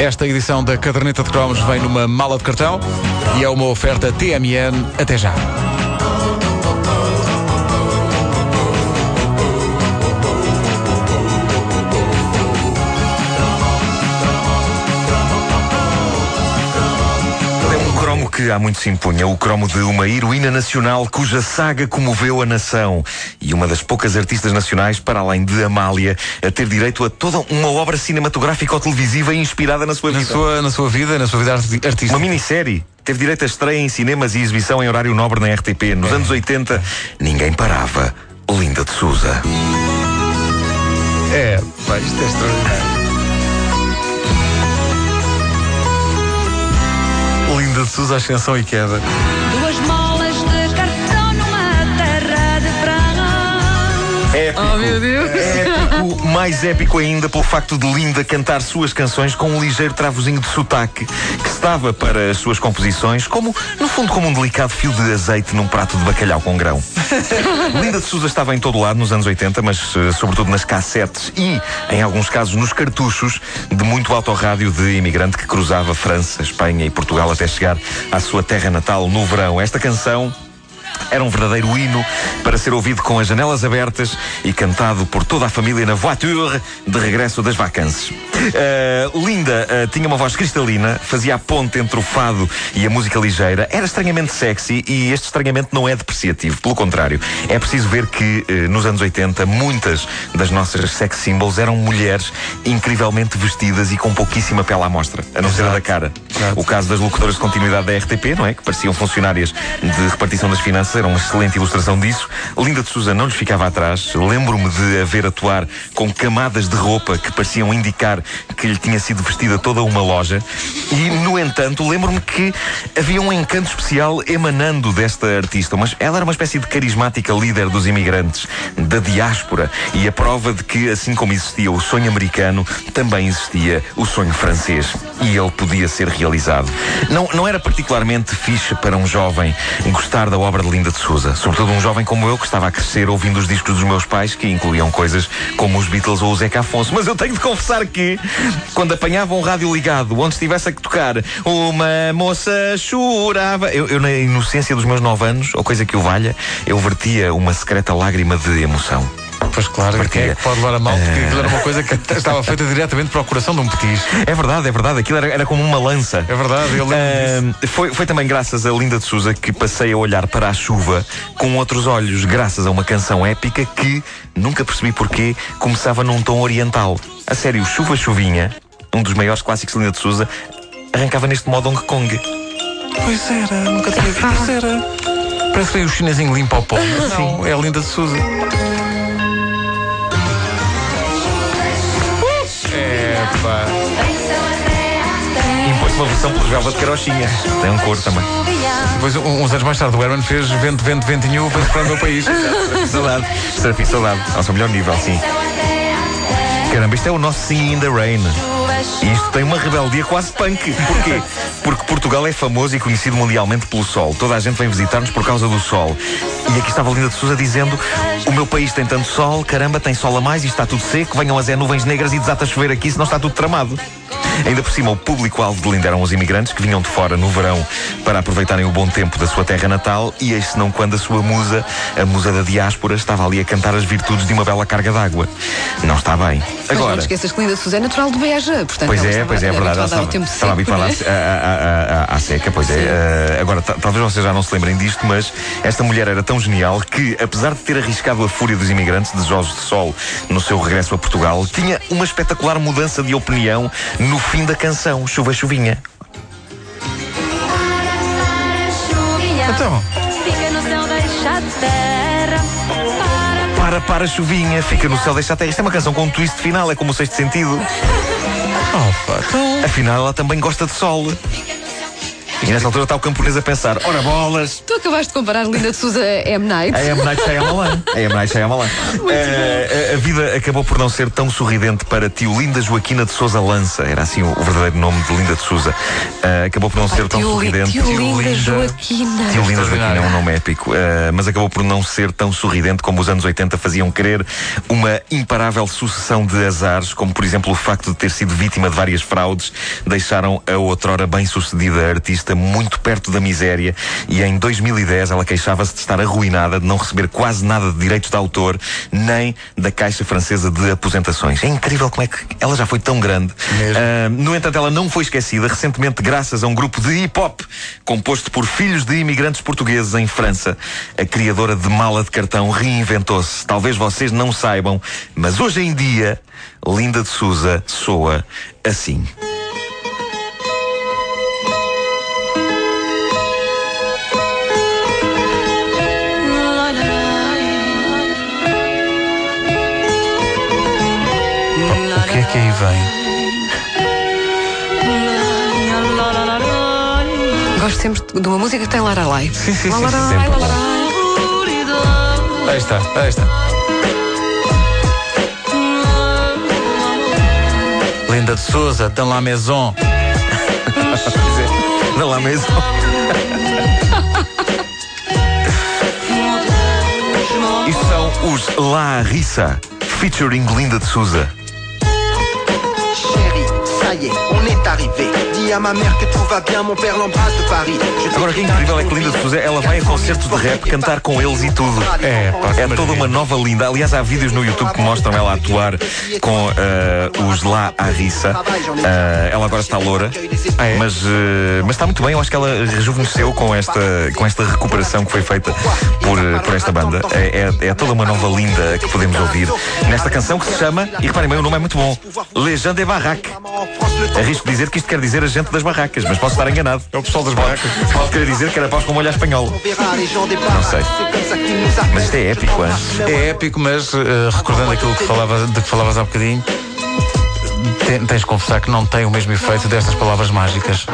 Esta edição da Caderneta de Cromos vem numa mala de cartão e é uma oferta TMN. Até já. Que há muito se impunha, o cromo de uma heroína nacional cuja saga comoveu a nação. E uma das poucas artistas nacionais, para além de Amália, a ter direito a toda uma obra cinematográfica ou televisiva inspirada na sua Na vida. sua, na sua vida, na sua vida artística. Uma minissérie. Teve direito a estreia em cinemas e exibição em horário nobre na RTP. Nos anos 80, ninguém parava. Linda de Souza. É, pá, isto é extraordinário. De Sousa, ascensão e queda. Épico. Oh, meu Deus. Épico, mais épico ainda pelo facto de Linda cantar suas canções com um ligeiro travozinho de sotaque que estava para as suas composições como, no fundo, como um delicado fio de azeite num prato de bacalhau com grão. Linda de Souza estava em todo lado nos anos 80, mas eh, sobretudo nas cassetes e, em alguns casos, nos cartuchos de muito autorrádio de imigrante que cruzava França, Espanha e Portugal até chegar à sua terra natal no verão. Esta canção era um verdadeiro hino para ser ouvido com as janelas abertas e cantado por toda a família na voiture de regresso das vacances. Uh, Linda uh, tinha uma voz cristalina, fazia a ponte entre o fado e a música ligeira, era estranhamente sexy e este estranhamento não é depreciativo, pelo contrário. É preciso ver que uh, nos anos 80 muitas das nossas sex symbols eram mulheres incrivelmente vestidas e com pouquíssima pele à mostra, a não ser a da cara. Exato. O caso das locutoras de continuidade da RTP, não é? Que pareciam funcionárias de repartição das finanças, era uma excelente ilustração disso. Linda de Souza não lhes ficava atrás. Lembro-me de a ver atuar com camadas de roupa que pareciam indicar que lhe tinha sido vestida toda uma loja. E, no entanto, lembro-me que havia um encanto especial emanando desta artista. Mas ela era uma espécie de carismática líder dos imigrantes, da diáspora. E a prova de que, assim como existia o sonho americano, também existia o sonho francês. E ele podia ser realizado. Não, não era particularmente fixe para um jovem gostar da obra de Linda de Souza. Sobretudo um jovem como eu, que estava a crescer ouvindo os discos dos meus pais, que incluíam coisas como os Beatles ou o Zeca Afonso. Mas eu tenho de confessar que, quando apanhava um rádio ligado, onde estivesse a tocar uma moça chorava, eu, eu na inocência dos meus nove anos, ou coisa que o valha, eu vertia uma secreta lágrima de emoção. Pois claro, quem é que pode levar a mal? Porque aquilo era uma coisa que estava feita diretamente para o coração de um petis. É verdade, é verdade. Aquilo era, era como uma lança. É verdade, eu lembro. Ah, foi, foi também graças a Linda de Souza que passei a olhar para a chuva com outros olhos, graças a uma canção épica que, nunca percebi porquê, começava num tom oriental. A sério, Chuva Chuvinha, um dos maiores clássicos de Linda de Souza, arrancava neste modo Hong Kong. Pois era, nunca tinha visto. Pois era. Parece que o chinesinho limpo ao pó. Não, é a Linda de Souza. Uma versão pelos Velvet Carochinha. Tem um cor também. Depois, um- uns anos mais tarde, o Herman fez Vento, Vento, Ventinho, para o meu país. Saudade. Serafim Saudade. Ao seu melhor nível, sim. Caramba, isto é o nosso Singing in the Rain. E isto tem uma rebeldia quase punk. Porquê? Porque Portugal é famoso e conhecido mundialmente pelo sol. Toda a gente vem visitar-nos por causa do sol. E aqui estava a Linda de Souza dizendo: O meu país tem tanto sol, caramba, tem sol a mais e está tudo seco. Venham as é nuvens negras e desata a chover aqui, senão está tudo tramado. Ainda por cima, o público-alvo de Linda eram os imigrantes que vinham de fora no verão para aproveitarem o bom tempo da sua terra natal. E eis não quando a sua musa, a musa da diáspora, estava ali a cantar as virtudes de uma bela carga d'água. Não está bem. Mas não Agora. te esqueças que Linda Sousa é natural de Beja, portanto Pois é, pois é, é verdade. Ela estava, habituada não é? à, à seca, pois é. Eh, agora, ta- talvez vocês já não se lembrem disto, mas esta mulher era tão genial que, apesar de ter arriscado a fúria dos imigrantes desejosos de sol no seu regresso a Portugal, tinha uma espetacular mudança de opinião no fim da canção, Chuva Chuvinha. Então, Fica no céu, deixa a terra. Para, Para, chuvinha, fica no céu, deixa a terra. Isto é uma canção com um twist final, é como o sexto sentido. oh, então. Afinal, ela também gosta de sol. E nessa altura está o camponês a pensar: ora bolas, Tu acabaste de comparar Linda de Souza a M. Night. a M. Night Shyamalan. A M. Night Shyamalan. Eh, a, a vida acabou por não ser tão sorridente para tio Linda Joaquina de Souza Lança. Era assim o, o verdadeiro nome de Linda de Souza. Eh, acabou por não ser tão Tio, sorridente. tio Linda Linda. Joaquina. Tio Linda Joaquina é um nome épico, eh, mas acabou por não ser tão sorridente como os anos 80 faziam crer. Uma imparável sucessão de azares, como por exemplo o facto de ter sido vítima de várias fraudes, deixaram a outrora bem-sucedida artista muito perto da miséria e em 2010 ela queixava-se de estar arruinada, de não receber quase nada de direitos de autor, nem da Caixa Francesa de Aposentações. É incrível como é que ela já foi tão grande. Ah, no entanto, ela não foi esquecida recentemente graças a um grupo de hip-hop composto por filhos de imigrantes portugueses em França. A criadora de mala de cartão reinventou-se. Talvez vocês não saibam, mas hoje em dia, Linda de Souza soa assim. Vem? Gosto sempre de uma música que tem Lara Lai. Sim, sim, sim, Lara Lai, sempre Lara bom. Lai. Aí está, aí está. Linda de Souza, dans la maison. Não lá mesmo. Isto são os La Rissa, featuring Linda de Souza. On est arrivé. Dis à ma mère que tout va bien, mon père l'embrasse de Paris. Agora, o que é incrível é que Linda de Souza, ela vai a concertos de rap cantar com eles e tudo. É, pá, É toda uma nova linda. Aliás, há vídeos no YouTube que mostram ela atuar com eh, os lá à Rissa. Eh, ela agora está loura, mas, eh, mas está muito bem. Eu acho que ela rejuvenesceu com esta, com esta recuperação que foi feita por, por esta banda. É, é- é toda uma nova linda que podemos ouvir nesta canção que se chama, e reparem bem, o nome é muito bom: Legende Barraque. Arrisco dizer que isto quer dizer a gente das barracas, mas posso estar enganado. É o pessoal das barracas. Pode querer dizer que era paus com molho à espanhola. Não sei. Mas isto é épico, hein? É épico, mas eh, recordando aquilo que falava, de que falavas há bocadinho, te- tens de confessar que não tem o mesmo efeito destas palavras mágicas.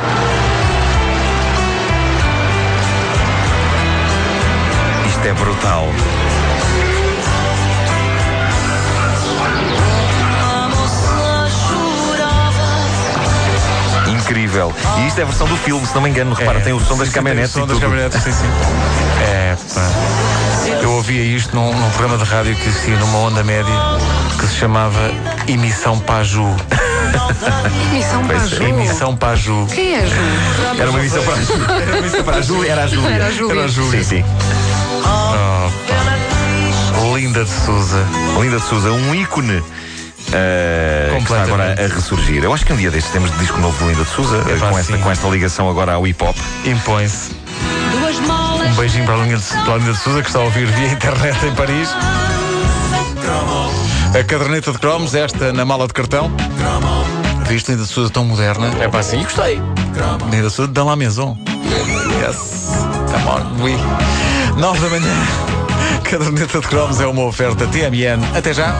Isto é brutal. Incrível. E isto é a versão do filme, se não me engano. Repara, tem o som das sim, sim, caminhonetes tem o som das caminhonetes, sim, sim. É, pá. Eu ouvia isto num, num programa de rádio que existia numa onda média que se chamava Emissão Paju. Emissão para a Ju. Emissão Paju. Quem é a Ju? Era uma emissão para a Júlia. Era uma emissão para a Júlia. Era a Júlia. Era a Júlia. Era a Júlia. Sim, sim. Linda de Souza. Linda de Souza, um ícone. Eh, que está agora a ressurgir. Eu acho que um dia destes temos de disco novo de Linda de Souza, eh, Epá, com, esta, com esta ligação agora ao hip hop. Impõe-se. Um beijinho para a Linda de, de Souza que está a ouvir via internet em Paris. A caderneta de cromos, esta na mala de cartão. Viste Linda de Souza tão moderna? É para assim, gostei. Linda de Souza, dans la maison. Yes. Come on, we. 9 da manhã. Caderneta de cromos é uma oferta TMN. Até já.